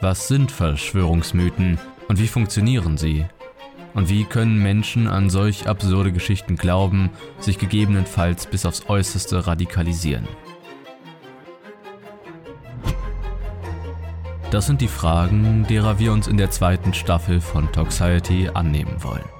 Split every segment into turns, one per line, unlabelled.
Was sind Verschwörungsmythen und wie funktionieren sie? Und wie können Menschen an solch absurde Geschichten glauben, sich gegebenenfalls bis aufs äußerste radikalisieren? Das sind die Fragen, derer wir uns in der zweiten Staffel von Toxiety annehmen wollen.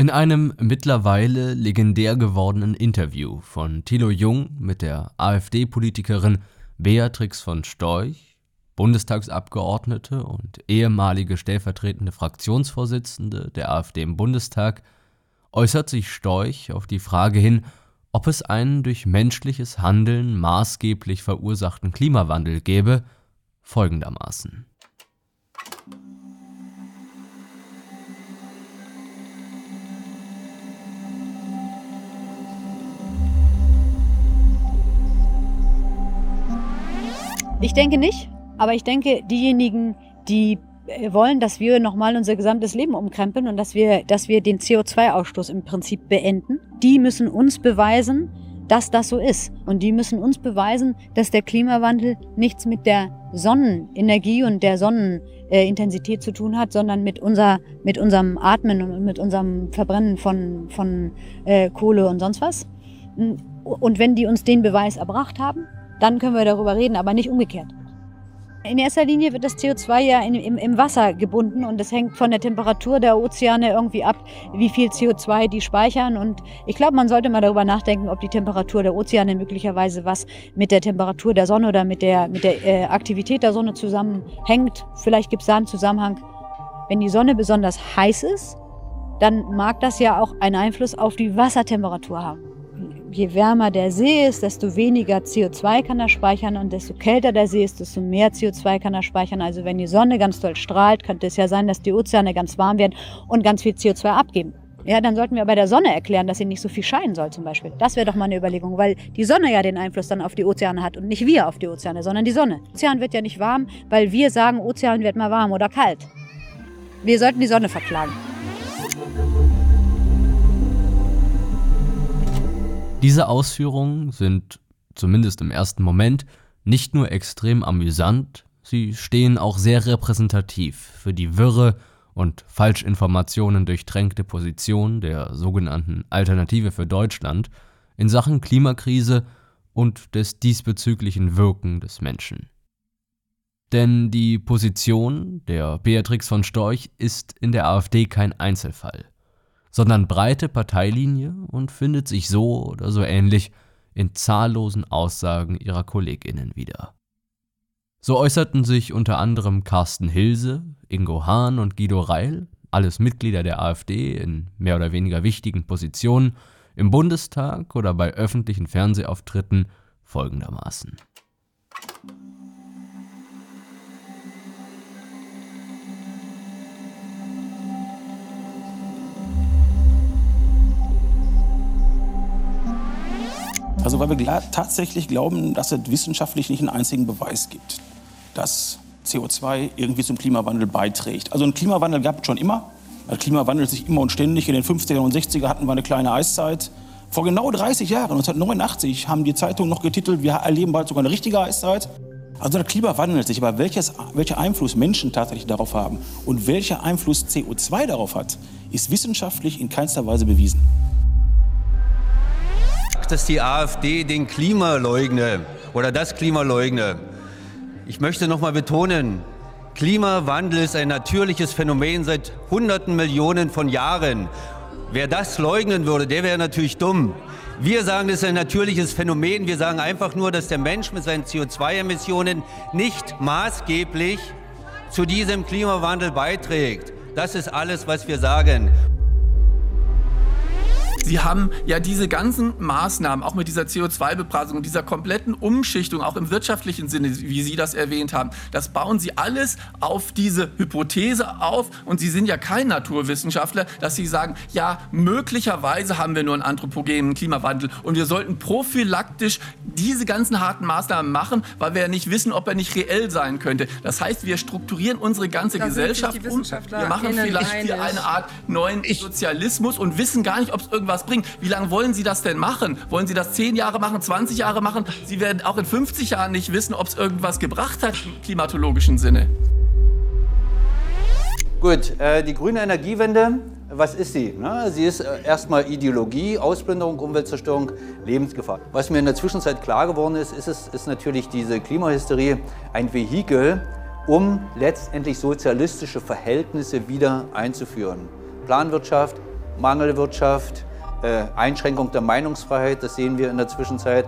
In einem mittlerweile legendär gewordenen Interview von Thilo Jung mit der AfD-Politikerin Beatrix von Storch, Bundestagsabgeordnete und ehemalige stellvertretende Fraktionsvorsitzende der AfD im Bundestag, äußert sich Storch auf die Frage hin, ob es einen durch menschliches Handeln maßgeblich verursachten Klimawandel gäbe, folgendermaßen.
Ich denke nicht, aber ich denke, diejenigen, die äh, wollen, dass wir nochmal unser gesamtes Leben umkrempeln und dass wir, dass wir den CO2-Ausstoß im Prinzip beenden. Die müssen uns beweisen, dass das so ist. Und die müssen uns beweisen, dass der Klimawandel nichts mit der Sonnenenergie und der Sonnenintensität zu tun hat, sondern mit, unser, mit unserem Atmen und mit unserem Verbrennen von, von äh, Kohle und sonst was. Und wenn die uns den Beweis erbracht haben, dann können wir darüber reden, aber nicht umgekehrt. In erster Linie wird das CO2 ja in, im, im, Wasser gebunden und es hängt von der Temperatur der Ozeane irgendwie ab, wie viel CO2 die speichern. Und ich glaube, man sollte mal darüber nachdenken, ob die Temperatur der Ozeane möglicherweise was mit der Temperatur der Sonne oder mit der, mit der äh, Aktivität der Sonne zusammenhängt. Vielleicht gibt es da einen Zusammenhang. Wenn die Sonne besonders heiß ist, dann mag das ja auch einen Einfluss auf die Wassertemperatur haben je wärmer der See ist, desto weniger CO2 kann er speichern und desto kälter der See ist, desto mehr CO2 kann er speichern. Also wenn die Sonne ganz doll strahlt, könnte es ja sein, dass die Ozeane ganz warm werden und ganz viel CO2 abgeben. Ja, dann sollten wir bei der Sonne erklären, dass sie nicht so viel scheinen soll zum Beispiel. Das wäre doch mal eine Überlegung, weil die Sonne ja den Einfluss dann auf die Ozeane hat und nicht wir auf die Ozeane, sondern die Sonne. Ozean wird ja nicht warm, weil wir sagen, Ozean wird mal warm oder kalt. Wir sollten die Sonne verklagen.
Diese Ausführungen sind, zumindest im ersten Moment, nicht nur extrem amüsant, sie stehen auch sehr repräsentativ für die wirre und Falschinformationen durchtränkte Position der sogenannten Alternative für Deutschland in Sachen Klimakrise und des diesbezüglichen Wirken des Menschen. Denn die Position der Beatrix von Storch ist in der AfD kein Einzelfall sondern breite Parteilinie und findet sich so oder so ähnlich in zahllosen Aussagen ihrer Kolleginnen wieder. So äußerten sich unter anderem Carsten Hilse, Ingo Hahn und Guido Reil, alles Mitglieder der AfD in mehr oder weniger wichtigen Positionen, im Bundestag oder bei öffentlichen Fernsehauftritten folgendermaßen.
Also weil wir tatsächlich glauben, dass es wissenschaftlich nicht einen einzigen Beweis gibt, dass CO2 irgendwie zum Klimawandel beiträgt. Also einen Klimawandel gab es schon immer. Der Klimawandel sich immer und ständig. In den 50er und 60er hatten wir eine kleine Eiszeit. Vor genau 30 Jahren, 1989, haben die Zeitungen noch getitelt, wir erleben bald sogar eine richtige Eiszeit. Also der Klima wandelt sich, aber welches, welcher Einfluss Menschen tatsächlich darauf haben und welcher Einfluss CO2 darauf hat, ist wissenschaftlich in keinster Weise bewiesen
dass die AfD den Klima leugne. oder das Klima leugne. Ich möchte noch mal betonen, Klimawandel ist ein natürliches Phänomen seit hunderten Millionen von Jahren. Wer das leugnen würde, der wäre natürlich dumm. Wir sagen, das ist ein natürliches Phänomen. Wir sagen einfach nur, dass der Mensch mit seinen CO2-Emissionen nicht maßgeblich zu diesem Klimawandel beiträgt. Das ist alles, was wir sagen.
Sie haben ja diese ganzen Maßnahmen, auch mit dieser CO2-Bepreisung, dieser kompletten Umschichtung, auch im wirtschaftlichen Sinne, wie Sie das erwähnt haben, das bauen Sie alles auf diese Hypothese auf. Und Sie sind ja kein Naturwissenschaftler, dass Sie sagen, ja, möglicherweise haben wir nur einen anthropogenen Klimawandel und wir sollten prophylaktisch diese ganzen harten Maßnahmen machen, weil wir ja nicht wissen, ob er nicht reell sein könnte. Das heißt, wir strukturieren unsere ganze
Da
Gesellschaft um. Wir machen vielleicht für eine Art neuen Sozialismus und wissen gar nicht, ob es irgendwas bringt. Wie lange wollen Sie das denn machen? Wollen Sie das 10 Jahre machen, 20 Jahre machen? Sie werden auch in 50 Jahren nicht wissen, ob es irgendwas gebracht hat im klimatologischen Sinne.
Gut, äh, die grüne Energiewende, was ist sie? Sie ist äh, erstmal Ideologie, Ausplünderung, Umweltzerstörung, Lebensgefahr. Was mir in der Zwischenzeit klar geworden ist, ist, es, ist natürlich diese Klimahysterie ein Vehikel, um letztendlich sozialistische Verhältnisse wieder einzuführen. Planwirtschaft, Mangelwirtschaft, äh, Einschränkung der Meinungsfreiheit, das sehen wir in der Zwischenzeit.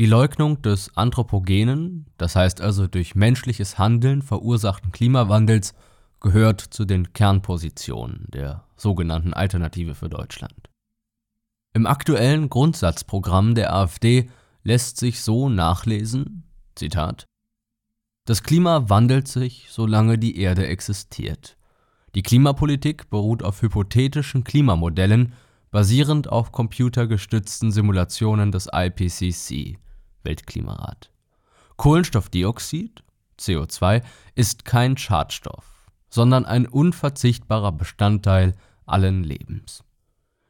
Die Leugnung des anthropogenen, das heißt also durch menschliches Handeln verursachten Klimawandels, gehört zu den Kernpositionen der sogenannten Alternative für Deutschland. Im aktuellen Grundsatzprogramm der AfD lässt sich so nachlesen, Zitat, Das Klima wandelt sich, solange die Erde existiert. Die Klimapolitik beruht auf hypothetischen Klimamodellen, basierend auf computergestützten Simulationen des IPCC, Weltklimarat. Kohlenstoffdioxid, CO2, ist kein Schadstoff, sondern ein unverzichtbarer Bestandteil allen Lebens.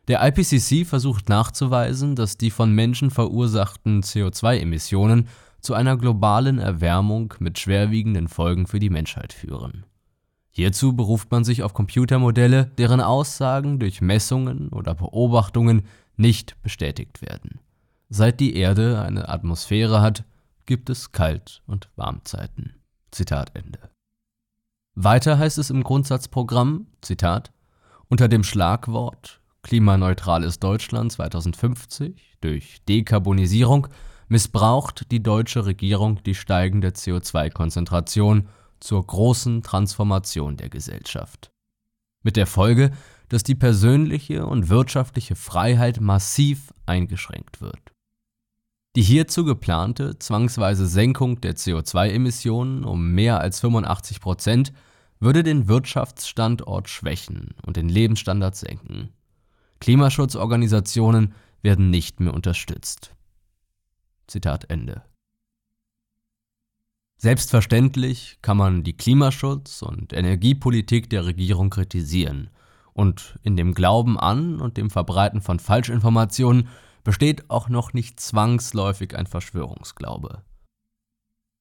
Der IPCC versucht nachzuweisen, dass die von Menschen verursachten CO2-Emissionen zu einer globalen Erwärmung mit schwerwiegenden Folgen für die Menschheit führen. Hierzu beruft man sich auf Computermodelle, deren Aussagen durch Messungen oder Beobachtungen nicht bestätigt werden. Seit die Erde eine Atmosphäre hat, gibt es Kalt- und Warmzeiten. Zitat Ende. Weiter heißt es im Grundsatzprogramm, Zitat, unter dem Schlagwort Klimaneutrales Deutschland 2050 durch Dekarbonisierung missbraucht die deutsche Regierung die steigende CO2-Konzentration zur großen Transformation der Gesellschaft. Mit der Folge, dass die persönliche und wirtschaftliche Freiheit massiv eingeschränkt wird. Die hierzu geplante zwangsweise Senkung der CO2-Emissionen um mehr als 85 Prozent würde den Wirtschaftsstandort schwächen und den Lebensstandard senken. Klimaschutzorganisationen werden nicht mehr unterstützt. Zitat Ende. Selbstverständlich kann man die Klimaschutz- und Energiepolitik der Regierung kritisieren. Und in dem Glauben an und dem Verbreiten von Falschinformationen besteht auch noch nicht zwangsläufig ein Verschwörungsglaube.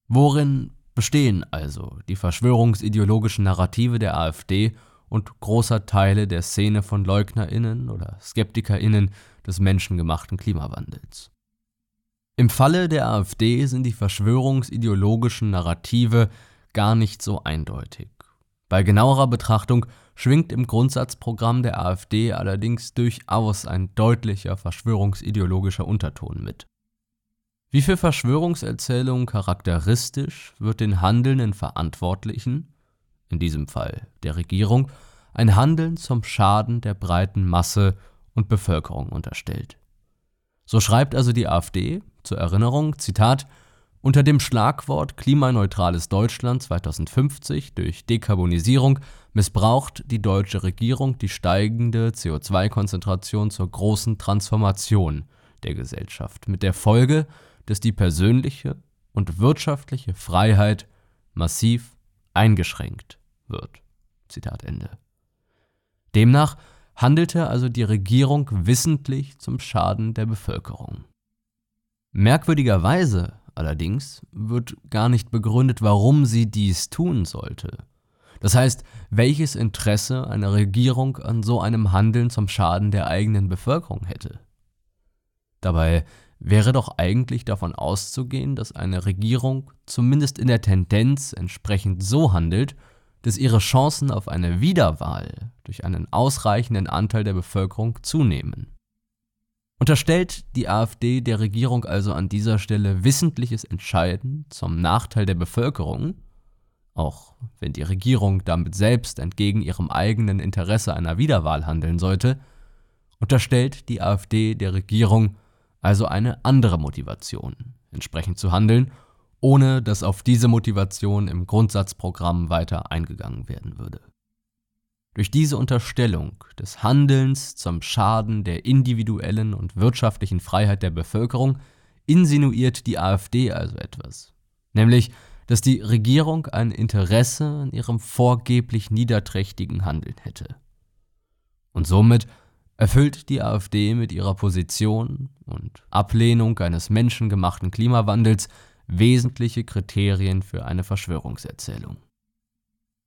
Worin bestehen also die verschwörungsideologischen Narrative der AfD und großer Teile der Szene von Leugnerinnen oder Skeptikerinnen des menschengemachten Klimawandels? Im Falle der AfD sind die verschwörungsideologischen Narrative gar nicht so eindeutig. Bei genauerer Betrachtung schwingt im Grundsatzprogramm der AfD allerdings durchaus ein deutlicher verschwörungsideologischer Unterton mit. Wie für Verschwörungserzählungen charakteristisch wird den handelnden Verantwortlichen, in diesem Fall der Regierung, ein Handeln zum Schaden der breiten Masse und Bevölkerung unterstellt. So schreibt also die AfD, zur Erinnerung, Zitat, unter dem Schlagwort Klimaneutrales Deutschland 2050 durch Dekarbonisierung missbraucht die deutsche Regierung die steigende CO2-Konzentration zur großen Transformation der Gesellschaft, mit der Folge, dass die persönliche und wirtschaftliche Freiheit massiv eingeschränkt wird. Zitat Ende. Demnach handelte also die Regierung wissentlich zum Schaden der Bevölkerung. Merkwürdigerweise allerdings wird gar nicht begründet, warum sie dies tun sollte. Das heißt, welches Interesse eine Regierung an so einem Handeln zum Schaden der eigenen Bevölkerung hätte. Dabei wäre doch eigentlich davon auszugehen, dass eine Regierung zumindest in der Tendenz entsprechend so handelt, dass ihre Chancen auf eine Wiederwahl durch einen ausreichenden Anteil der Bevölkerung zunehmen. Unterstellt die AfD der Regierung also an dieser Stelle wissentliches Entscheiden zum Nachteil der Bevölkerung, auch wenn die Regierung damit selbst entgegen ihrem eigenen Interesse einer Wiederwahl handeln sollte, unterstellt die AfD der Regierung also eine andere Motivation, entsprechend zu handeln, ohne dass auf diese Motivation im Grundsatzprogramm weiter eingegangen werden würde. Durch diese Unterstellung des Handelns zum Schaden der individuellen und wirtschaftlichen Freiheit der Bevölkerung insinuiert die AfD also etwas, nämlich dass die Regierung ein Interesse an ihrem vorgeblich niederträchtigen Handeln hätte. Und somit erfüllt die AfD mit ihrer Position und Ablehnung eines menschengemachten Klimawandels wesentliche Kriterien für eine Verschwörungserzählung.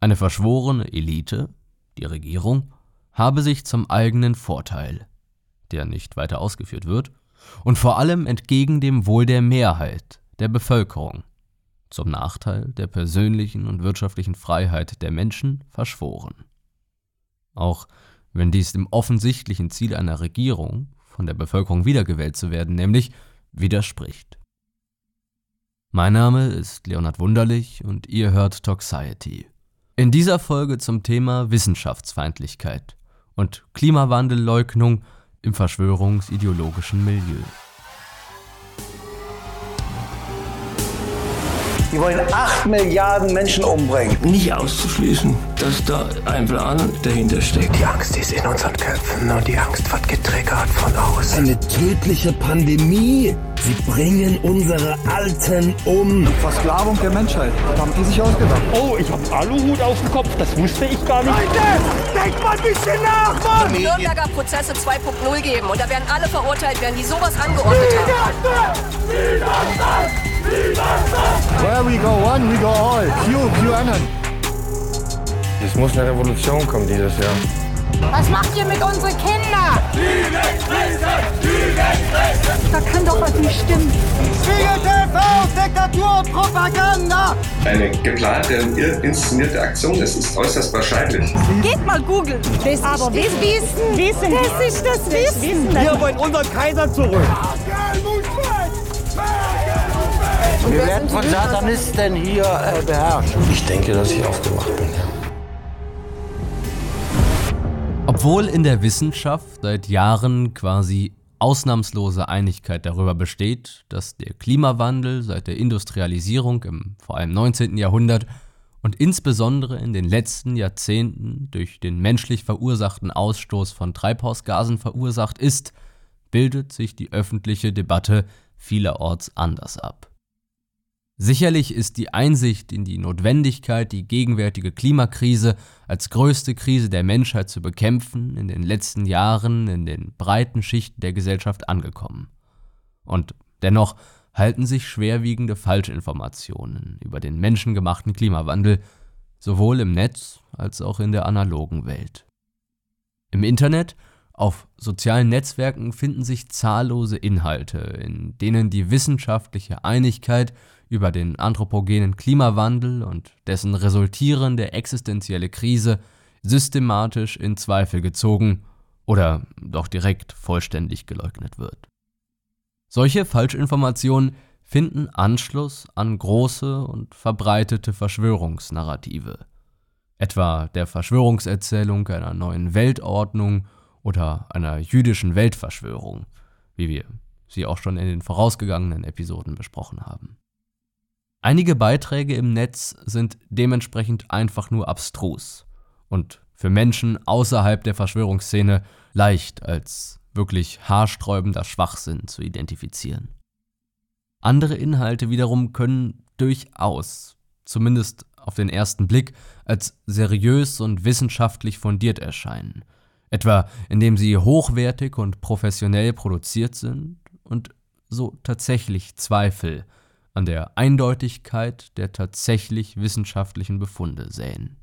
Eine verschworene Elite, die Regierung, habe sich zum eigenen Vorteil, der nicht weiter ausgeführt wird, und vor allem entgegen dem Wohl der Mehrheit, der Bevölkerung, zum Nachteil der persönlichen und wirtschaftlichen Freiheit der Menschen verschworen. Auch wenn dies dem offensichtlichen Ziel einer Regierung, von der Bevölkerung wiedergewählt zu werden, nämlich widerspricht. Mein Name ist Leonhard Wunderlich und ihr hört Toxiety. In dieser Folge zum Thema Wissenschaftsfeindlichkeit und Klimawandelleugnung im verschwörungsideologischen Milieu.
Die wollen 8 Milliarden Menschen umbringen.
Nicht auszuschließen, dass da ein Plan dahinter steckt.
Die Angst ist in unseren Köpfen und die Angst wird getriggert von außen.
Eine tödliche Pandemie. Sie bringen unsere Alten um.
Versklavung der Menschheit. Das haben die sich ausgedacht.
Oh, ich hab Aluhut auf dem Kopf. Das wusste ich gar nicht.
Leute, denkt mal ein bisschen nach, Mann!
Nürnberger Prozesse 2.0 geben und da werden alle verurteilt werden, die sowas angeordnet haben.
Where we go one, we go all. Q, QAnon.
Es muss eine Revolution kommen dieses Jahr.
Was macht ihr mit unseren Kindern?
Da kann doch was nicht stimmen.
Spiegel TV, Diktatur und Propaganda.
Eine geplante und inszenierte Aktion, das ist äußerst wahrscheinlich.
Geht mal googeln.
Das Aber das Wissen.
Wissen.
Das ist das Wissen.
Wir wollen unseren Kaiser zurück.
Wir werden von Satanisten hier äh, beherrscht.
Ich denke, dass ich aufgewacht bin.
Obwohl in der Wissenschaft seit Jahren quasi ausnahmslose Einigkeit darüber besteht, dass der Klimawandel seit der Industrialisierung im vor allem 19. Jahrhundert und insbesondere in den letzten Jahrzehnten durch den menschlich verursachten Ausstoß von Treibhausgasen verursacht ist, bildet sich die öffentliche Debatte vielerorts anders ab. Sicherlich ist die Einsicht in die Notwendigkeit, die gegenwärtige Klimakrise als größte Krise der Menschheit zu bekämpfen, in den letzten Jahren in den breiten Schichten der Gesellschaft angekommen. Und dennoch halten sich schwerwiegende Falschinformationen über den menschengemachten Klimawandel sowohl im Netz als auch in der analogen Welt. Im Internet, auf sozialen Netzwerken finden sich zahllose Inhalte, in denen die wissenschaftliche Einigkeit über den anthropogenen Klimawandel und dessen resultierende existenzielle Krise systematisch in Zweifel gezogen oder doch direkt vollständig geleugnet wird. Solche Falschinformationen finden Anschluss an große und verbreitete Verschwörungsnarrative, etwa der Verschwörungserzählung einer neuen Weltordnung oder einer jüdischen Weltverschwörung, wie wir sie auch schon in den vorausgegangenen Episoden besprochen haben. Einige Beiträge im Netz sind dementsprechend einfach nur abstrus und für Menschen außerhalb der Verschwörungsszene leicht als wirklich haarsträubender Schwachsinn zu identifizieren. Andere Inhalte wiederum können durchaus, zumindest auf den ersten Blick, als seriös und wissenschaftlich fundiert erscheinen, etwa indem sie hochwertig und professionell produziert sind und so tatsächlich Zweifel an der Eindeutigkeit der tatsächlich wissenschaftlichen Befunde säen.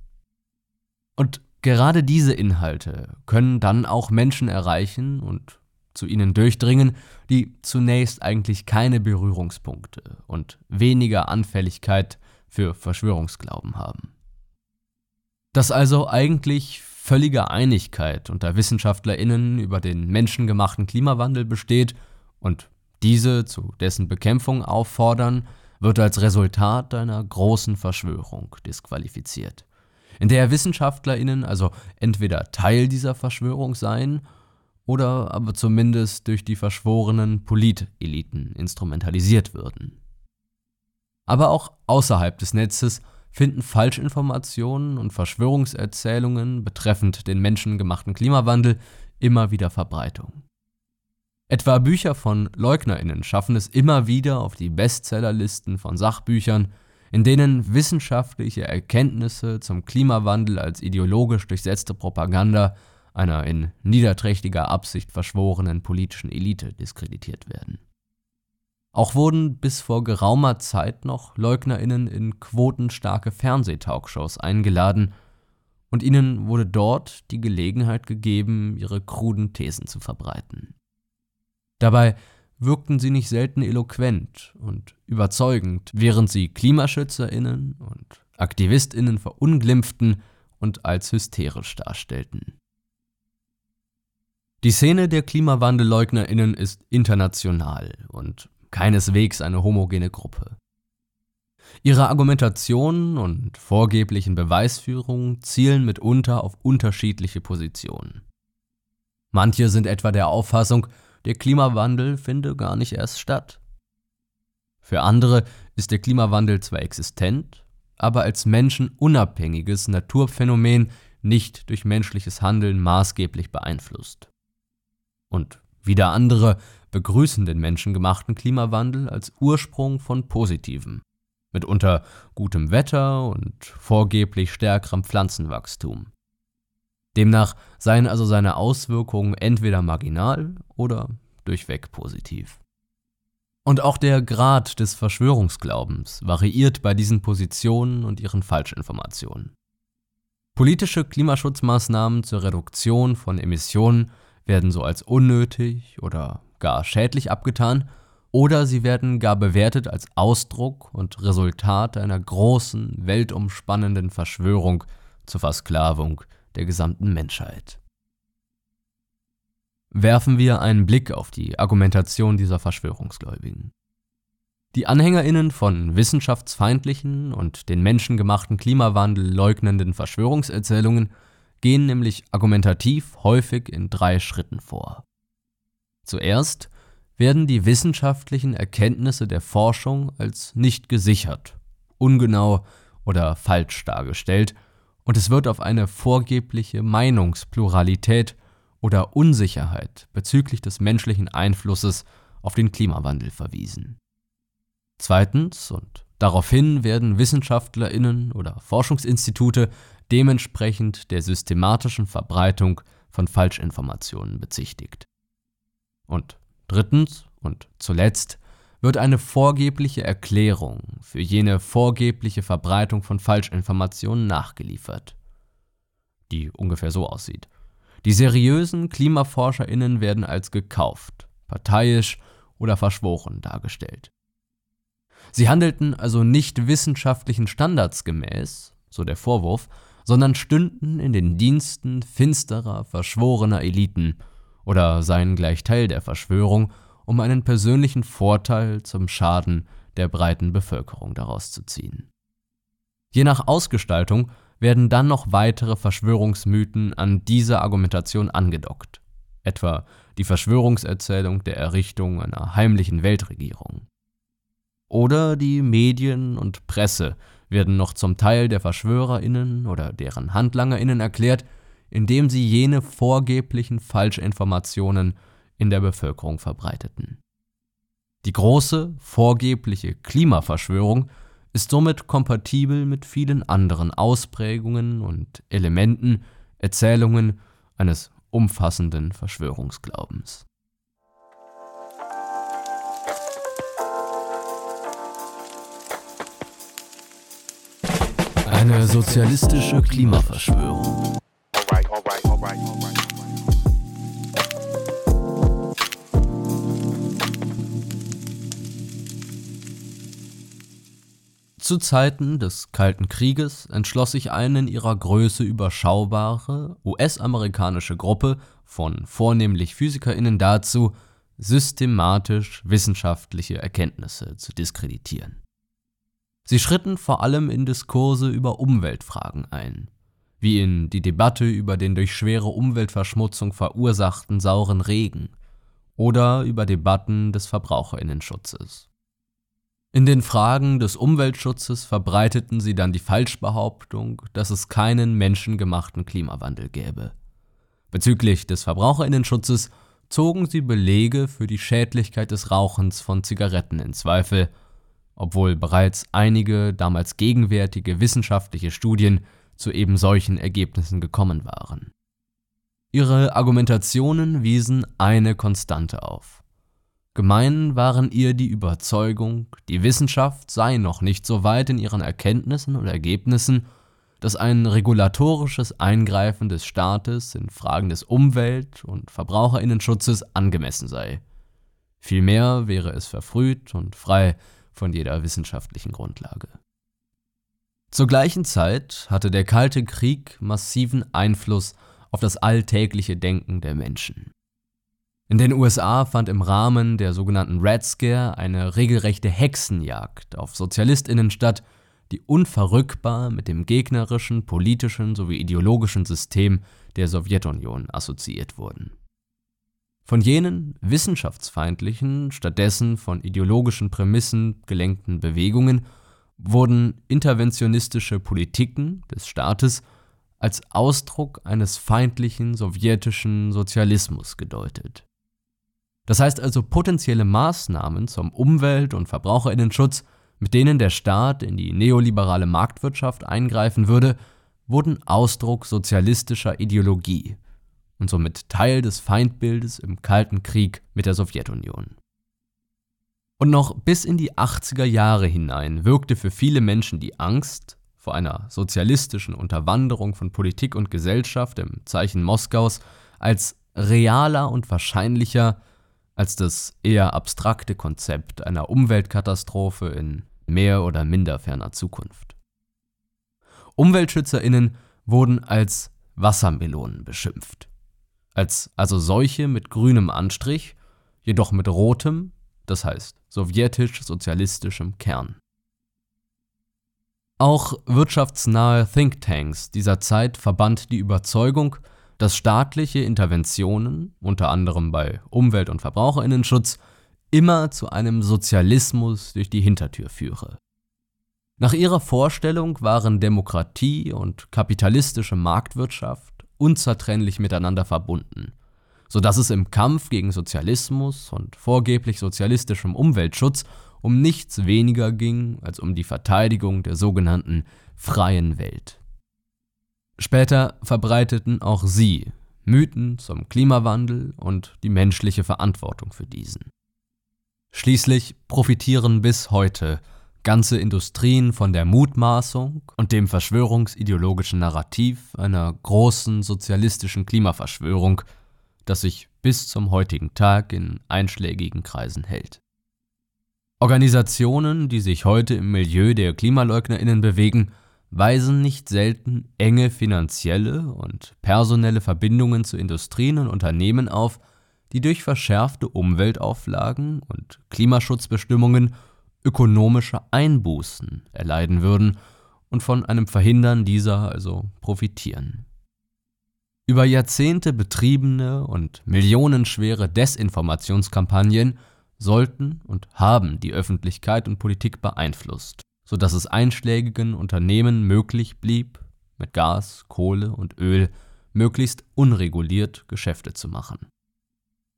Und gerade diese Inhalte können dann auch Menschen erreichen und zu ihnen durchdringen, die zunächst eigentlich keine Berührungspunkte und weniger Anfälligkeit für Verschwörungsglauben haben. Dass also eigentlich völlige Einigkeit unter Wissenschaftlerinnen über den menschengemachten Klimawandel besteht und diese zu dessen Bekämpfung auffordern, wird als Resultat einer großen Verschwörung disqualifiziert, in der Wissenschaftlerinnen also entweder Teil dieser Verschwörung seien oder aber zumindest durch die verschworenen Politeliten instrumentalisiert würden. Aber auch außerhalb des Netzes finden Falschinformationen und Verschwörungserzählungen betreffend den menschengemachten Klimawandel immer wieder Verbreitung. Etwa Bücher von Leugnerinnen schaffen es immer wieder auf die Bestsellerlisten von Sachbüchern, in denen wissenschaftliche Erkenntnisse zum Klimawandel als ideologisch durchsetzte Propaganda einer in niederträchtiger Absicht verschworenen politischen Elite diskreditiert werden. Auch wurden bis vor geraumer Zeit noch Leugnerinnen in quotenstarke Fernsehtalkshows eingeladen, und ihnen wurde dort die Gelegenheit gegeben, ihre kruden Thesen zu verbreiten. Dabei wirkten sie nicht selten eloquent und überzeugend, während sie Klimaschützerinnen und Aktivistinnen verunglimpften und als hysterisch darstellten. Die Szene der Klimawandelleugnerinnen ist international und keineswegs eine homogene Gruppe. Ihre Argumentationen und vorgeblichen Beweisführungen zielen mitunter auf unterschiedliche Positionen. Manche sind etwa der Auffassung, der Klimawandel finde gar nicht erst statt. Für andere ist der Klimawandel zwar existent, aber als menschenunabhängiges Naturphänomen nicht durch menschliches Handeln maßgeblich beeinflusst. Und wieder andere begrüßen den menschengemachten Klimawandel als Ursprung von Positivem, mitunter gutem Wetter und vorgeblich stärkerem Pflanzenwachstum. Demnach seien also seine Auswirkungen entweder marginal oder durchweg positiv. Und auch der Grad des Verschwörungsglaubens variiert bei diesen Positionen und ihren Falschinformationen. Politische Klimaschutzmaßnahmen zur Reduktion von Emissionen werden so als unnötig oder gar schädlich abgetan, oder sie werden gar bewertet als Ausdruck und Resultat einer großen, weltumspannenden Verschwörung zur Versklavung der gesamten Menschheit. Werfen wir einen Blick auf die Argumentation dieser Verschwörungsgläubigen. Die Anhängerinnen von wissenschaftsfeindlichen und den menschengemachten Klimawandel leugnenden Verschwörungserzählungen gehen nämlich argumentativ häufig in drei Schritten vor. Zuerst werden die wissenschaftlichen Erkenntnisse der Forschung als nicht gesichert, ungenau oder falsch dargestellt und es wird auf eine vorgebliche Meinungspluralität oder Unsicherheit bezüglich des menschlichen Einflusses auf den Klimawandel verwiesen. Zweitens, und daraufhin werden Wissenschaftlerinnen oder Forschungsinstitute dementsprechend der systematischen Verbreitung von Falschinformationen bezichtigt. Und drittens und zuletzt wird eine vorgebliche Erklärung für jene vorgebliche Verbreitung von Falschinformationen nachgeliefert, die ungefähr so aussieht. Die seriösen Klimaforscherinnen werden als gekauft, parteiisch oder verschworen dargestellt. Sie handelten also nicht wissenschaftlichen Standards gemäß, so der Vorwurf, sondern stünden in den Diensten finsterer, verschworener Eliten oder seien gleich Teil der Verschwörung um einen persönlichen Vorteil zum Schaden der breiten Bevölkerung daraus zu ziehen. Je nach Ausgestaltung werden dann noch weitere Verschwörungsmythen an diese Argumentation angedockt, etwa die Verschwörungserzählung der Errichtung einer heimlichen Weltregierung. Oder die Medien und Presse werden noch zum Teil der Verschwörerinnen oder deren Handlangerinnen erklärt, indem sie jene vorgeblichen Falschinformationen in der Bevölkerung verbreiteten. Die große, vorgebliche Klimaverschwörung ist somit kompatibel mit vielen anderen Ausprägungen und Elementen, Erzählungen eines umfassenden Verschwörungsglaubens. Eine sozialistische Klimaverschwörung. Zu Zeiten des Kalten Krieges entschloss sich eine in ihrer Größe überschaubare US-amerikanische Gruppe von vornehmlich PhysikerInnen dazu, systematisch wissenschaftliche Erkenntnisse zu diskreditieren. Sie schritten vor allem in Diskurse über Umweltfragen ein, wie in die Debatte über den durch schwere Umweltverschmutzung verursachten sauren Regen oder über Debatten des Verbraucherinnenschutzes. In den Fragen des Umweltschutzes verbreiteten sie dann die Falschbehauptung, dass es keinen menschengemachten Klimawandel gäbe. Bezüglich des Verbraucherinnenschutzes zogen sie Belege für die Schädlichkeit des Rauchens von Zigaretten in Zweifel, obwohl bereits einige damals gegenwärtige wissenschaftliche Studien zu eben solchen Ergebnissen gekommen waren. Ihre Argumentationen wiesen eine Konstante auf. Gemein waren ihr die Überzeugung, die Wissenschaft sei noch nicht so weit in ihren Erkenntnissen und Ergebnissen, dass ein regulatorisches Eingreifen des Staates in Fragen des Umwelt- und Verbraucherinnenschutzes angemessen sei. Vielmehr wäre es verfrüht und frei von jeder wissenschaftlichen Grundlage. Zur gleichen Zeit hatte der Kalte Krieg massiven Einfluss auf das alltägliche Denken der Menschen. In den USA fand im Rahmen der sogenannten Red Scare eine regelrechte Hexenjagd auf Sozialistinnen statt, die unverrückbar mit dem gegnerischen politischen sowie ideologischen System der Sowjetunion assoziiert wurden. Von jenen wissenschaftsfeindlichen, stattdessen von ideologischen Prämissen gelenkten Bewegungen wurden interventionistische Politiken des Staates als Ausdruck eines feindlichen sowjetischen Sozialismus gedeutet. Das heißt also potenzielle Maßnahmen zum Umwelt- und Verbraucherinnenschutz, mit denen der Staat in die neoliberale Marktwirtschaft eingreifen würde, wurden Ausdruck sozialistischer Ideologie und somit Teil des Feindbildes im Kalten Krieg mit der Sowjetunion. Und noch bis in die 80er Jahre hinein wirkte für viele Menschen die Angst vor einer sozialistischen Unterwanderung von Politik und Gesellschaft im Zeichen Moskaus als realer und wahrscheinlicher als das eher abstrakte Konzept einer Umweltkatastrophe in mehr oder minder ferner Zukunft. Umweltschützerinnen wurden als Wassermelonen beschimpft, als also solche mit grünem Anstrich, jedoch mit rotem, das heißt sowjetisch-sozialistischem Kern. Auch wirtschaftsnahe Thinktanks dieser Zeit verband die Überzeugung, dass staatliche Interventionen, unter anderem bei Umwelt- und Verbraucherinnenschutz, immer zu einem Sozialismus durch die Hintertür führe. Nach ihrer Vorstellung waren Demokratie und kapitalistische Marktwirtschaft unzertrennlich miteinander verbunden, so dass es im Kampf gegen Sozialismus und vorgeblich sozialistischem Umweltschutz um nichts weniger ging als um die Verteidigung der sogenannten freien Welt. Später verbreiteten auch sie Mythen zum Klimawandel und die menschliche Verantwortung für diesen. Schließlich profitieren bis heute ganze Industrien von der Mutmaßung und dem verschwörungsideologischen Narrativ einer großen sozialistischen Klimaverschwörung, das sich bis zum heutigen Tag in einschlägigen Kreisen hält. Organisationen, die sich heute im Milieu der Klimaleugnerinnen bewegen, weisen nicht selten enge finanzielle und personelle Verbindungen zu Industrien und Unternehmen auf, die durch verschärfte Umweltauflagen und Klimaschutzbestimmungen ökonomische Einbußen erleiden würden und von einem Verhindern dieser also profitieren. Über Jahrzehnte betriebene und millionenschwere Desinformationskampagnen sollten und haben die Öffentlichkeit und Politik beeinflusst sodass es einschlägigen Unternehmen möglich blieb, mit Gas, Kohle und Öl möglichst unreguliert Geschäfte zu machen.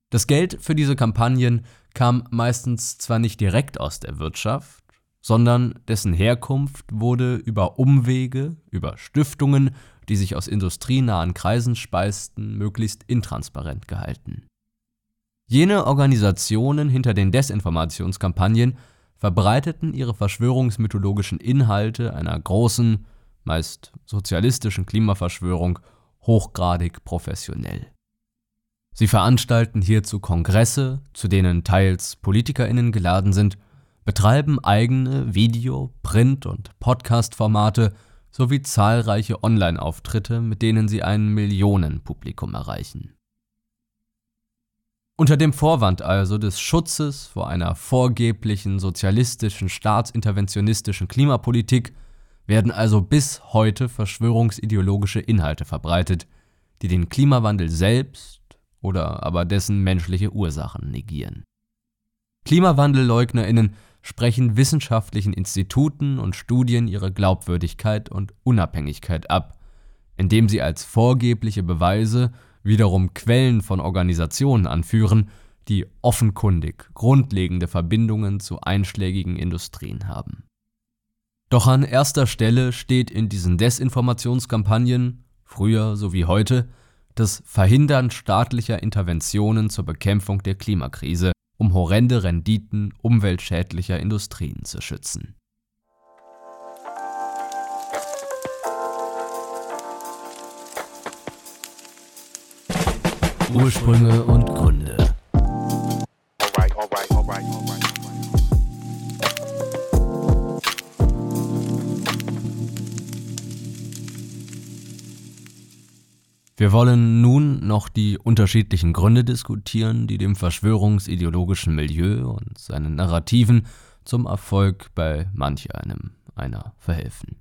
Das Geld für diese Kampagnen kam meistens zwar nicht direkt aus der Wirtschaft, sondern dessen Herkunft wurde über Umwege, über Stiftungen, die sich aus industrienahen Kreisen speisten, möglichst intransparent gehalten. Jene Organisationen hinter den Desinformationskampagnen verbreiteten ihre verschwörungsmythologischen Inhalte einer großen, meist sozialistischen Klimaverschwörung hochgradig professionell. Sie veranstalten hierzu Kongresse, zu denen teils PolitikerInnen geladen sind, betreiben eigene Video-, Print- und Podcast-Formate sowie zahlreiche Online-Auftritte, mit denen sie ein Millionenpublikum erreichen. Unter dem Vorwand also des Schutzes vor einer vorgeblichen sozialistischen, staatsinterventionistischen Klimapolitik werden also bis heute verschwörungsideologische Inhalte verbreitet, die den Klimawandel selbst oder aber dessen menschliche Ursachen negieren. Klimawandelleugnerinnen sprechen wissenschaftlichen Instituten und Studien ihre Glaubwürdigkeit und Unabhängigkeit ab, indem sie als vorgebliche Beweise wiederum Quellen von Organisationen anführen, die offenkundig grundlegende Verbindungen zu einschlägigen Industrien haben. Doch an erster Stelle steht in diesen Desinformationskampagnen, früher sowie heute, das Verhindern staatlicher Interventionen zur Bekämpfung der Klimakrise, um horrende Renditen umweltschädlicher Industrien zu schützen. Ursprünge und Gründe. Wir wollen nun noch die unterschiedlichen Gründe diskutieren, die dem verschwörungsideologischen Milieu und seinen Narrativen zum Erfolg bei manch einem einer verhelfen.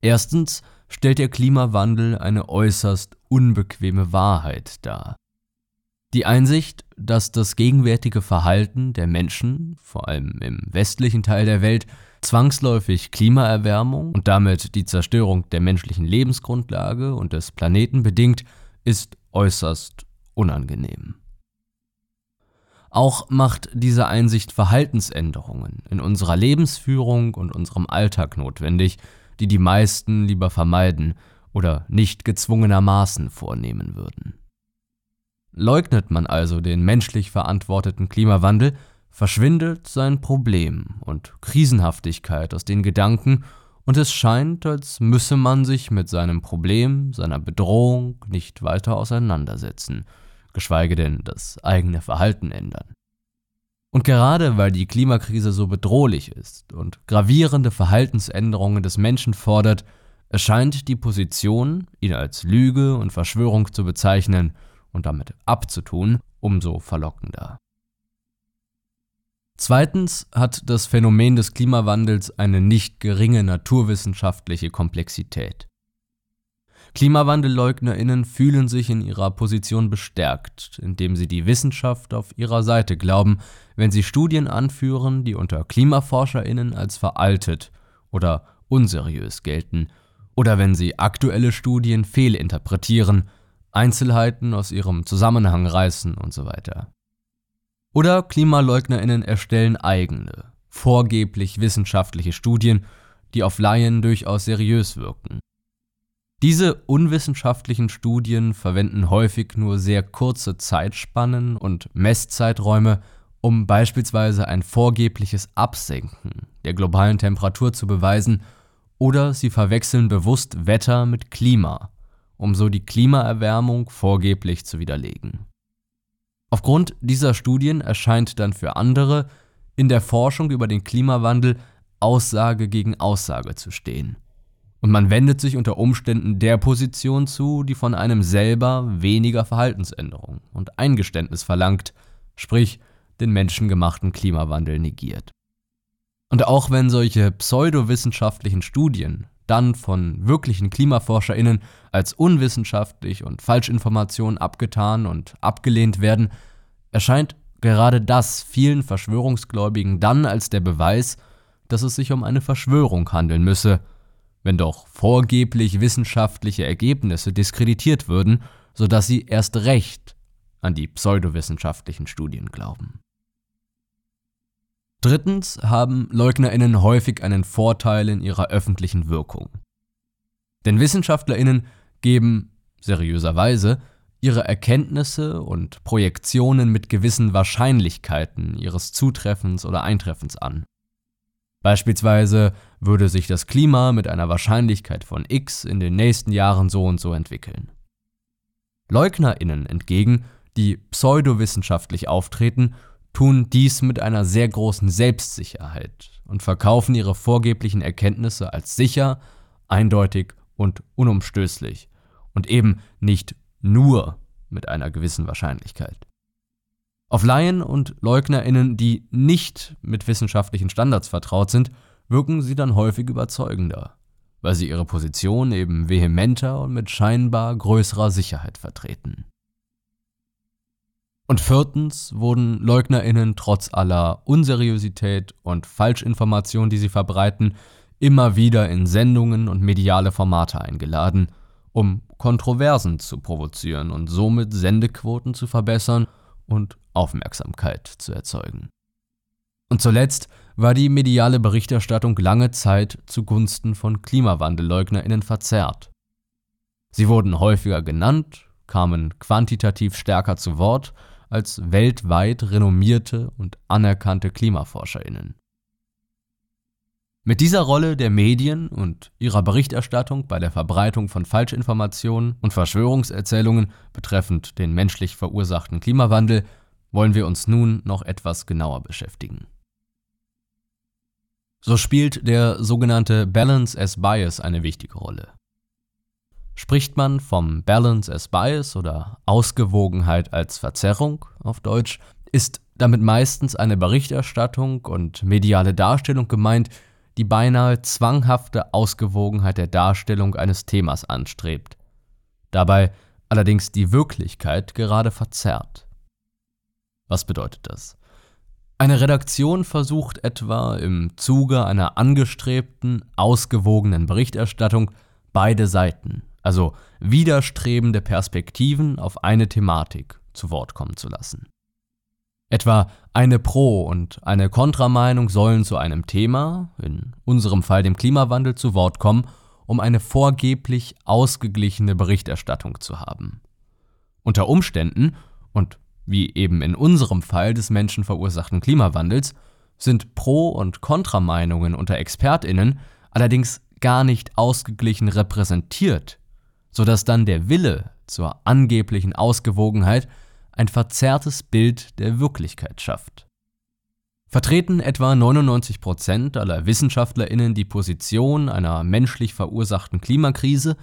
Erstens stellt der Klimawandel eine äußerst unbequeme Wahrheit dar. Die Einsicht, dass das gegenwärtige Verhalten der Menschen, vor allem im westlichen Teil der Welt, zwangsläufig Klimaerwärmung und damit die Zerstörung der menschlichen Lebensgrundlage und des Planeten bedingt, ist äußerst unangenehm. Auch macht diese Einsicht Verhaltensänderungen in unserer Lebensführung und unserem Alltag notwendig, die die meisten lieber vermeiden oder nicht gezwungenermaßen vornehmen würden. Leugnet man also den menschlich verantworteten Klimawandel, verschwindet sein Problem und Krisenhaftigkeit aus den Gedanken, und es scheint, als müsse man sich mit seinem Problem, seiner Bedrohung nicht weiter auseinandersetzen, geschweige denn das eigene Verhalten ändern. Und gerade weil die Klimakrise so bedrohlich ist und gravierende Verhaltensänderungen des Menschen fordert, erscheint die Position, ihn als Lüge und Verschwörung zu bezeichnen und damit abzutun, umso verlockender. Zweitens hat das Phänomen des Klimawandels eine nicht geringe naturwissenschaftliche Komplexität. Klimawandelleugnerinnen fühlen sich in ihrer Position bestärkt, indem sie die Wissenschaft auf ihrer Seite glauben, wenn sie Studien anführen, die unter Klimaforscherinnen als veraltet oder unseriös gelten, oder wenn sie aktuelle Studien fehlinterpretieren, Einzelheiten aus ihrem Zusammenhang reißen und so weiter. Oder Klimaleugnerinnen erstellen eigene, vorgeblich wissenschaftliche Studien, die auf Laien durchaus seriös wirken. Diese unwissenschaftlichen Studien verwenden häufig nur sehr kurze Zeitspannen und Messzeiträume, um beispielsweise ein vorgebliches Absenken der globalen Temperatur zu beweisen, oder sie verwechseln bewusst Wetter mit Klima, um so die Klimaerwärmung vorgeblich zu widerlegen. Aufgrund dieser Studien erscheint dann für andere in der Forschung über den Klimawandel Aussage gegen Aussage zu stehen und man wendet sich unter Umständen der Position zu, die von einem selber weniger Verhaltensänderung und Eingeständnis verlangt, sprich den menschengemachten Klimawandel negiert. Und auch wenn solche pseudowissenschaftlichen Studien dann von wirklichen Klimaforscherinnen als unwissenschaftlich und Falschinformationen abgetan und abgelehnt werden, erscheint gerade das vielen Verschwörungsgläubigen dann als der Beweis, dass es sich um eine Verschwörung handeln müsse, wenn doch vorgeblich wissenschaftliche Ergebnisse diskreditiert würden, sodass sie erst recht an die pseudowissenschaftlichen Studien glauben. Drittens haben Leugnerinnen häufig einen Vorteil in ihrer öffentlichen Wirkung. Denn Wissenschaftlerinnen geben seriöserweise ihre Erkenntnisse und Projektionen mit gewissen Wahrscheinlichkeiten ihres Zutreffens oder Eintreffens an. Beispielsweise würde sich das Klima mit einer Wahrscheinlichkeit von x in den nächsten Jahren so und so entwickeln. Leugnerinnen entgegen, die pseudowissenschaftlich auftreten, tun dies mit einer sehr großen Selbstsicherheit und verkaufen ihre vorgeblichen Erkenntnisse als sicher, eindeutig und unumstößlich und eben nicht nur mit einer gewissen Wahrscheinlichkeit. Auf Laien und Leugnerinnen, die nicht mit wissenschaftlichen Standards vertraut sind, wirken sie dann häufig überzeugender, weil sie ihre Position eben vehementer und mit scheinbar größerer Sicherheit vertreten. Und viertens wurden Leugnerinnen trotz aller Unseriosität und Falschinformation, die sie verbreiten, immer wieder in Sendungen und mediale Formate eingeladen, um Kontroversen zu provozieren und somit Sendequoten zu verbessern und Aufmerksamkeit zu erzeugen. Und zuletzt war die mediale Berichterstattung lange Zeit zugunsten von Klimawandelleugnerinnen verzerrt. Sie wurden häufiger genannt, kamen quantitativ stärker zu Wort als weltweit renommierte und anerkannte Klimaforscherinnen. Mit dieser Rolle der Medien und ihrer Berichterstattung bei der Verbreitung von Falschinformationen und Verschwörungserzählungen betreffend den menschlich verursachten Klimawandel wollen wir uns nun noch etwas genauer beschäftigen. So spielt der sogenannte Balance as Bias eine wichtige Rolle. Spricht man vom Balance as Bias oder Ausgewogenheit als Verzerrung auf Deutsch, ist damit meistens eine Berichterstattung und mediale Darstellung gemeint, die beinahe zwanghafte Ausgewogenheit der Darstellung eines Themas anstrebt, dabei allerdings die Wirklichkeit gerade verzerrt. Was bedeutet das? Eine Redaktion versucht etwa im Zuge einer angestrebten, ausgewogenen Berichterstattung beide Seiten, also widerstrebende Perspektiven auf eine Thematik zu Wort kommen zu lassen. Etwa eine Pro- und eine Kontrameinung sollen zu einem Thema, in unserem Fall dem Klimawandel, zu Wort kommen, um eine vorgeblich ausgeglichene Berichterstattung zu haben. Unter Umständen, und wie eben in unserem Fall des menschenverursachten Klimawandels, sind Pro- und Kontrameinungen unter Expertinnen allerdings gar nicht ausgeglichen repräsentiert sodass dann der Wille zur angeblichen Ausgewogenheit ein verzerrtes Bild der Wirklichkeit schafft. Vertreten etwa 99 Prozent aller WissenschaftlerInnen die Position einer menschlich verursachten Klimakrise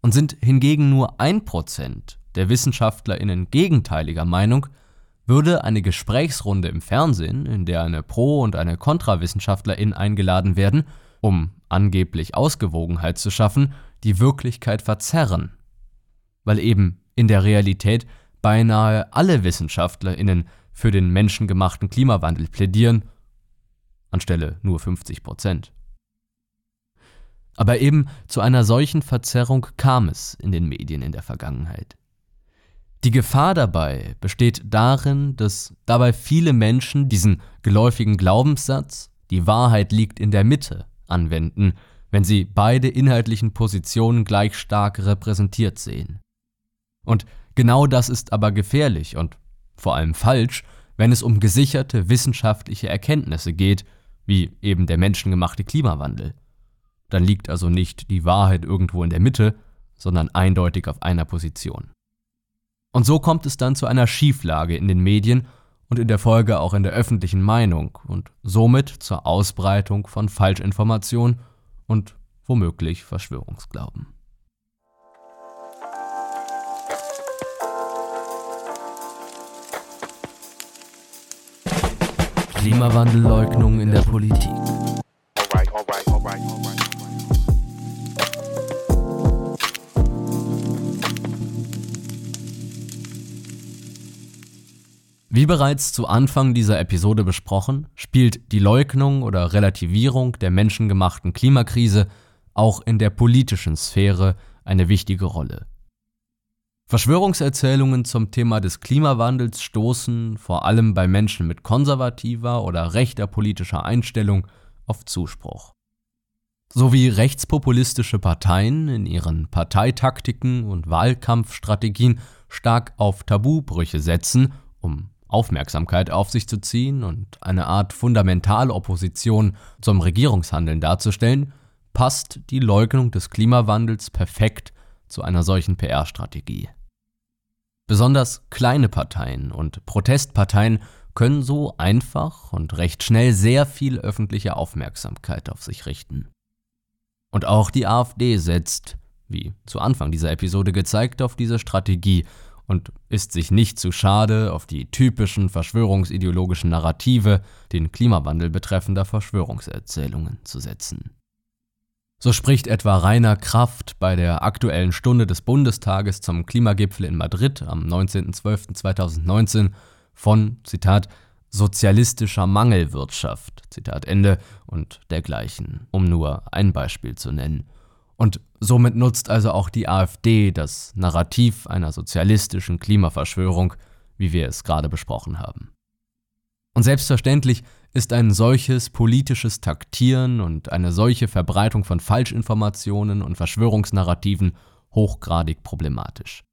und sind hingegen nur ein Prozent der WissenschaftlerInnen gegenteiliger Meinung, würde eine Gesprächsrunde im Fernsehen, in der eine Pro- und eine Kontrawissenschaftlerin eingeladen werden, um angeblich Ausgewogenheit zu schaffen, die Wirklichkeit verzerren, weil eben in der Realität beinahe alle Wissenschaftlerinnen für den menschengemachten Klimawandel plädieren, anstelle nur 50 Prozent. Aber eben zu einer solchen Verzerrung kam es in den Medien in der Vergangenheit. Die Gefahr dabei besteht darin, dass dabei viele Menschen diesen geläufigen Glaubenssatz, die Wahrheit liegt in der Mitte, anwenden wenn sie beide inhaltlichen Positionen gleich stark repräsentiert sehen. Und genau das ist aber gefährlich und vor allem falsch, wenn es um gesicherte wissenschaftliche Erkenntnisse geht, wie eben der menschengemachte Klimawandel. Dann liegt also nicht die Wahrheit irgendwo in der Mitte, sondern eindeutig auf einer Position. Und so kommt es dann zu einer Schieflage in den Medien und in der Folge auch in der öffentlichen Meinung und somit zur Ausbreitung von Falschinformationen und womöglich Verschwörungsglauben. Klimawandelleugnung in der Politik. Wie bereits zu Anfang dieser Episode besprochen, spielt die Leugnung oder Relativierung der menschengemachten Klimakrise auch in der politischen Sphäre eine wichtige Rolle. Verschwörungserzählungen zum Thema des Klimawandels stoßen vor allem bei Menschen mit konservativer oder rechter politischer Einstellung auf Zuspruch. So wie rechtspopulistische Parteien in ihren Parteitaktiken und Wahlkampfstrategien stark auf Tabubrüche setzen, um Aufmerksamkeit auf sich zu ziehen und eine Art Fundamentalopposition zum Regierungshandeln darzustellen, passt die Leugnung des Klimawandels perfekt zu einer solchen PR-Strategie. Besonders kleine Parteien und Protestparteien können so einfach und recht schnell sehr viel öffentliche Aufmerksamkeit auf sich richten. Und auch die AfD setzt, wie zu Anfang dieser Episode gezeigt, auf diese Strategie und ist sich nicht zu schade, auf die typischen verschwörungsideologischen Narrative, den Klimawandel betreffender Verschwörungserzählungen zu setzen. So spricht etwa Rainer Kraft bei der aktuellen Stunde des Bundestages zum Klimagipfel in Madrid am 19.12.2019 von, Zitat, sozialistischer Mangelwirtschaft, Zitat Ende, und dergleichen, um nur ein Beispiel zu nennen. Und somit nutzt also auch die AfD das Narrativ einer sozialistischen Klimaverschwörung, wie wir es gerade besprochen haben. Und selbstverständlich ist ein solches politisches Taktieren und eine solche Verbreitung von Falschinformationen und Verschwörungsnarrativen hochgradig problematisch.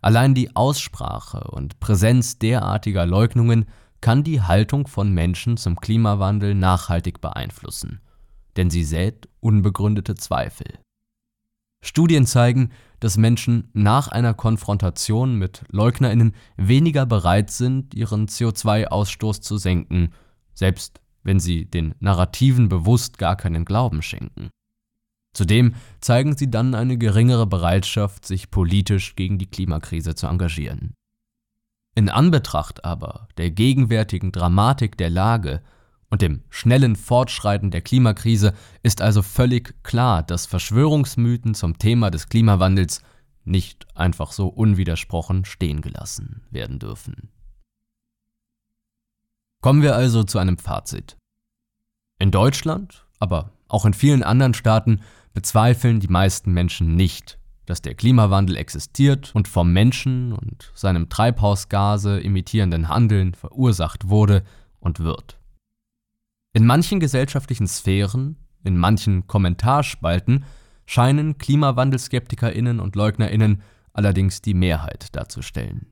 Allein die Aussprache und Präsenz derartiger Leugnungen kann die Haltung von Menschen zum Klimawandel nachhaltig beeinflussen, denn sie sät unbegründete Zweifel. Studien zeigen, dass Menschen nach einer Konfrontation mit Leugnerinnen weniger bereit sind, ihren CO2-Ausstoß zu senken, selbst wenn sie den Narrativen bewusst gar keinen Glauben schenken. Zudem zeigen sie dann eine geringere Bereitschaft, sich politisch gegen die Klimakrise zu engagieren. In Anbetracht aber der gegenwärtigen Dramatik der Lage und dem schnellen Fortschreiten der Klimakrise ist also völlig klar, dass Verschwörungsmythen zum Thema des Klimawandels nicht einfach so unwidersprochen stehen gelassen werden dürfen. Kommen wir also zu einem Fazit. In Deutschland, aber auch in vielen anderen Staaten bezweifeln die meisten Menschen nicht, dass der Klimawandel existiert und vom Menschen und seinem Treibhausgase imitierenden Handeln verursacht wurde und wird. In manchen gesellschaftlichen Sphären, in manchen Kommentarspalten scheinen Klimawandelskeptikerinnen und Leugnerinnen allerdings die Mehrheit darzustellen.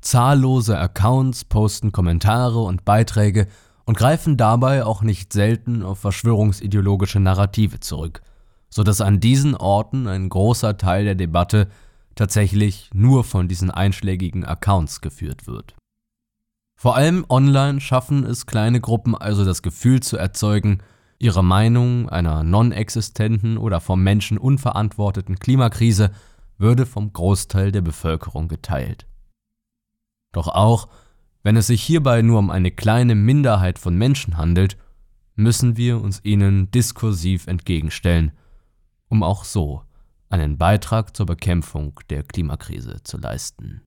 Zahllose Accounts posten Kommentare und Beiträge und greifen dabei auch nicht selten auf verschwörungsideologische Narrative zurück – so dass an diesen Orten ein großer Teil der Debatte tatsächlich nur von diesen einschlägigen Accounts geführt wird. Vor allem online schaffen es kleine Gruppen also das Gefühl zu erzeugen, ihre Meinung einer non-existenten oder vom Menschen unverantworteten Klimakrise würde vom Großteil der Bevölkerung geteilt. Doch auch wenn es sich hierbei nur um eine kleine Minderheit von Menschen handelt, müssen wir uns ihnen diskursiv entgegenstellen – um auch so einen Beitrag zur Bekämpfung der Klimakrise zu leisten.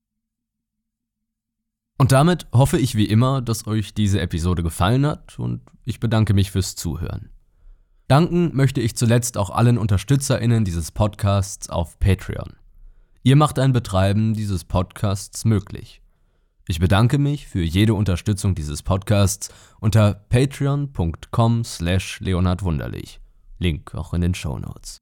Und damit hoffe ich wie immer, dass euch diese Episode gefallen hat und ich bedanke mich fürs Zuhören. Danken möchte ich zuletzt auch allen UnterstützerInnen dieses Podcasts auf Patreon. Ihr macht ein Betreiben dieses Podcasts möglich. Ich bedanke mich für jede Unterstützung dieses Podcasts unter patreon.com slash leonardwunderlich. Link auch in den Show Notes.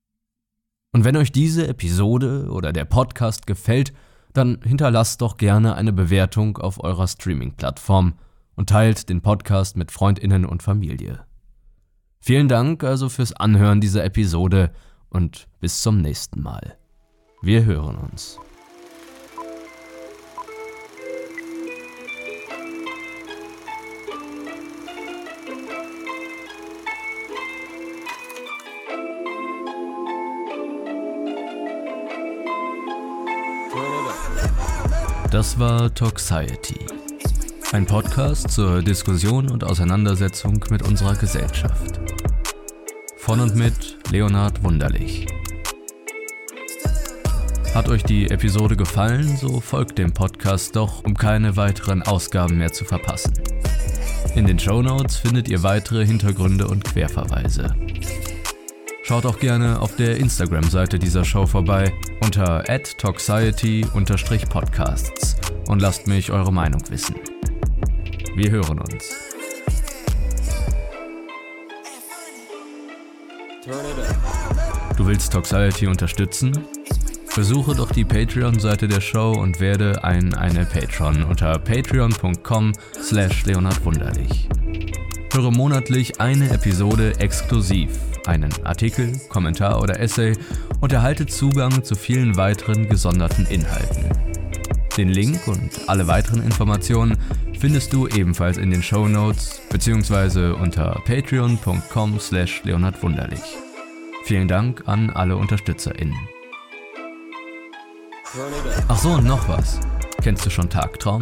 Und wenn euch diese Episode oder der Podcast gefällt, dann hinterlasst doch gerne eine Bewertung auf eurer Streaming-Plattform und teilt den Podcast mit Freundinnen und Familie. Vielen Dank also fürs Anhören dieser Episode und bis zum nächsten Mal. Wir hören uns. Das war Toxiety. Ein Podcast zur Diskussion und Auseinandersetzung mit unserer Gesellschaft. Von und mit Leonhard Wunderlich. Hat euch die Episode gefallen, so folgt dem Podcast doch, um keine weiteren Ausgaben mehr zu verpassen. In den Show Notes findet ihr weitere Hintergründe und Querverweise. Schaut auch gerne auf der Instagram-Seite dieser Show vorbei unter toxiety-podcasts und lasst mich eure Meinung wissen. Wir hören uns. Du willst Toxiety unterstützen? Besuche doch die Patreon-Seite der Show und werde ein eine Patron unter patreon.com slash leonardwunderlich. Höre monatlich eine Episode exklusiv einen Artikel, Kommentar oder Essay und erhalte Zugang zu vielen weiteren gesonderten Inhalten. Den Link und alle weiteren Informationen findest du ebenfalls in den Show Notes bzw. unter patreon.com slash leonhardwunderlich. Vielen Dank an alle UnterstützerInnen. Ach so, und noch was. Kennst du schon Tagtraum?